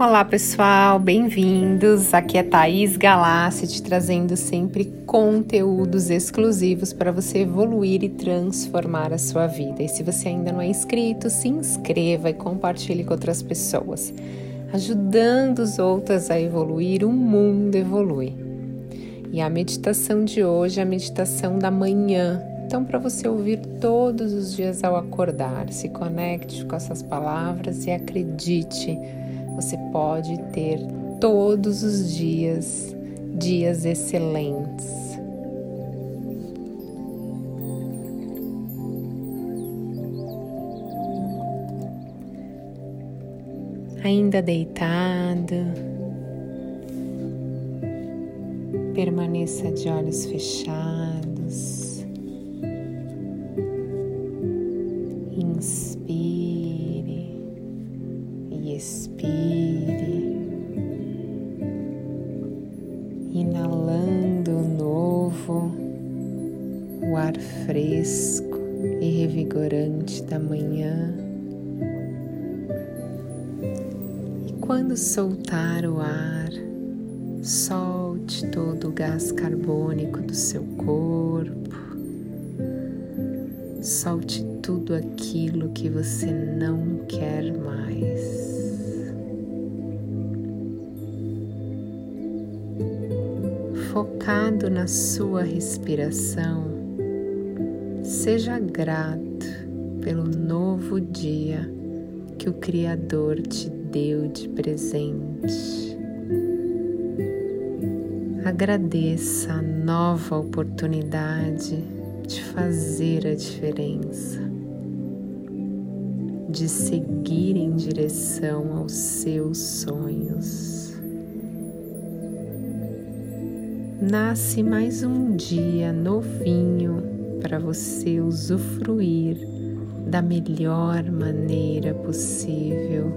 Olá pessoal, bem-vindos. Aqui é Thaís Galassi te trazendo sempre conteúdos exclusivos para você evoluir e transformar a sua vida. E se você ainda não é inscrito, se inscreva e compartilhe com outras pessoas. Ajudando os outros a evoluir, o mundo evolui. E a meditação de hoje é a meditação da manhã. Então, para você ouvir todos os dias ao acordar, se conecte com essas palavras e acredite você pode ter todos os dias dias excelentes. Ainda deitado, permaneça de olhos fechados. Ar fresco e revigorante da manhã. E quando soltar o ar, solte todo o gás carbônico do seu corpo. Solte tudo aquilo que você não quer mais. focado na sua respiração, seja grato pelo novo dia que o Criador te deu de presente. Agradeça a nova oportunidade de fazer a diferença, de seguir em direção aos seus sonhos. nasce mais um dia novinho para você usufruir da melhor maneira possível.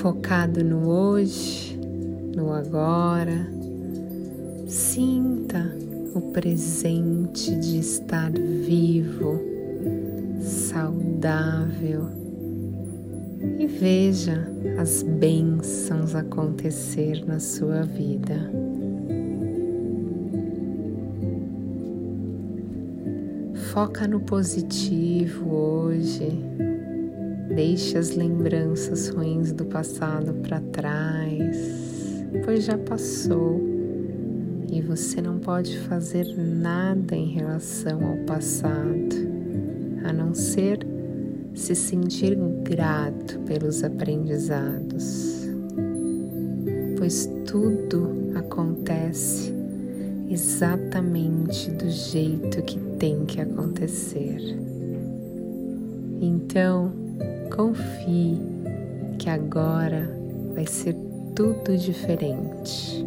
Focado no hoje, no agora, sinta o presente de estar vivo, saudável e veja as bênçãos acontecer na sua vida. Foca no positivo hoje. Deixe as lembranças ruins do passado para trás, pois já passou e você não pode fazer nada em relação ao passado, a não ser se sentir grato pelos aprendizados, pois tudo acontece exatamente do jeito que tem que acontecer. Então, confie que agora vai ser tudo diferente.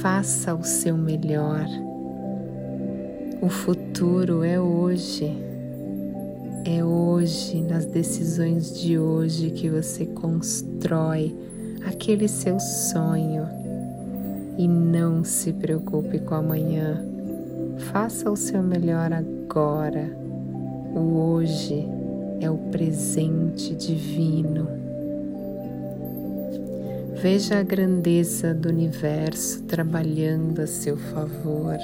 Faça o seu melhor. O futuro é hoje. É hoje, nas decisões de hoje, que você constrói aquele seu sonho. E não se preocupe com amanhã. Faça o seu melhor agora. O hoje é o presente divino. Veja a grandeza do universo trabalhando a seu favor.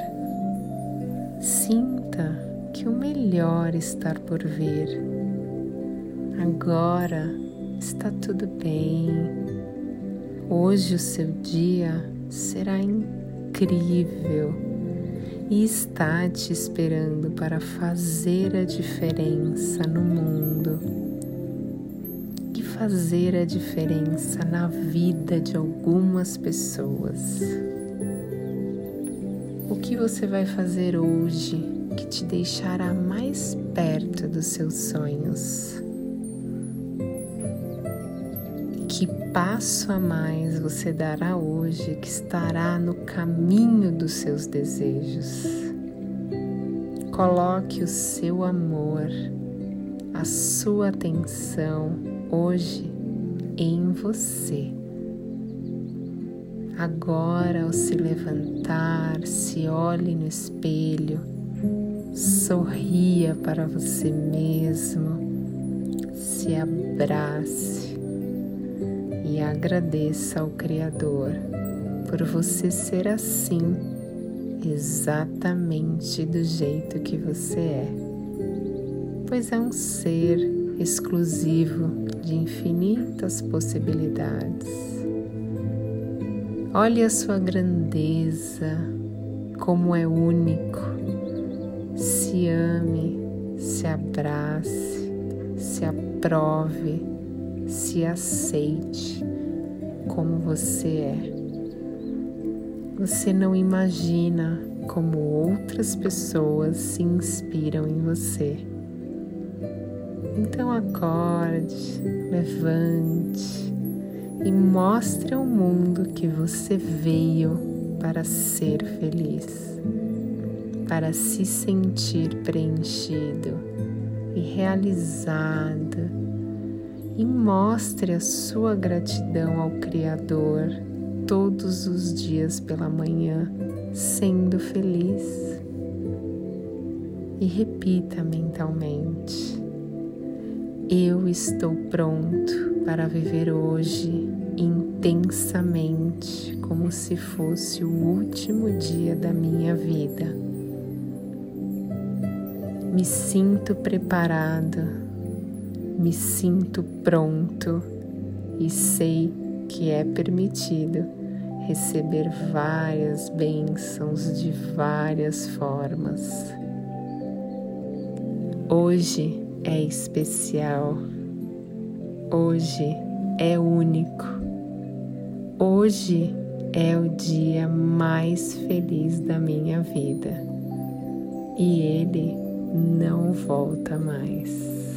Sinta que o melhor está por vir. Agora está tudo bem. Hoje o seu dia será incrível e está te esperando para fazer a diferença no mundo e fazer a diferença na vida de algumas pessoas. O que você vai fazer hoje? que te deixará mais perto dos seus sonhos. Que passo a mais você dará hoje que estará no caminho dos seus desejos? Coloque o seu amor, a sua atenção hoje em você. Agora, ao se levantar, se olhe no espelho Sorria para você mesmo, se abrace e agradeça ao Criador por você ser assim, exatamente do jeito que você é, pois é um ser exclusivo de infinitas possibilidades. Olhe a sua grandeza, como é único. Se ame, se abrace, se aprove, se aceite como você é. Você não imagina como outras pessoas se inspiram em você. Então acorde, levante e mostre ao mundo que você veio para ser feliz, para se sentir preenchido e realizado. E mostre a sua gratidão ao Criador todos os dias pela manhã, sendo feliz. E repita mentalmente: Eu estou pronto para viver hoje intensamente, como se fosse o último dia da minha vida. Me sinto preparado, me sinto pronto e sei que é permitido receber várias bênçãos de várias formas. Hoje é especial Hoje é único. Hoje é o dia mais feliz da minha vida e ele não volta mais.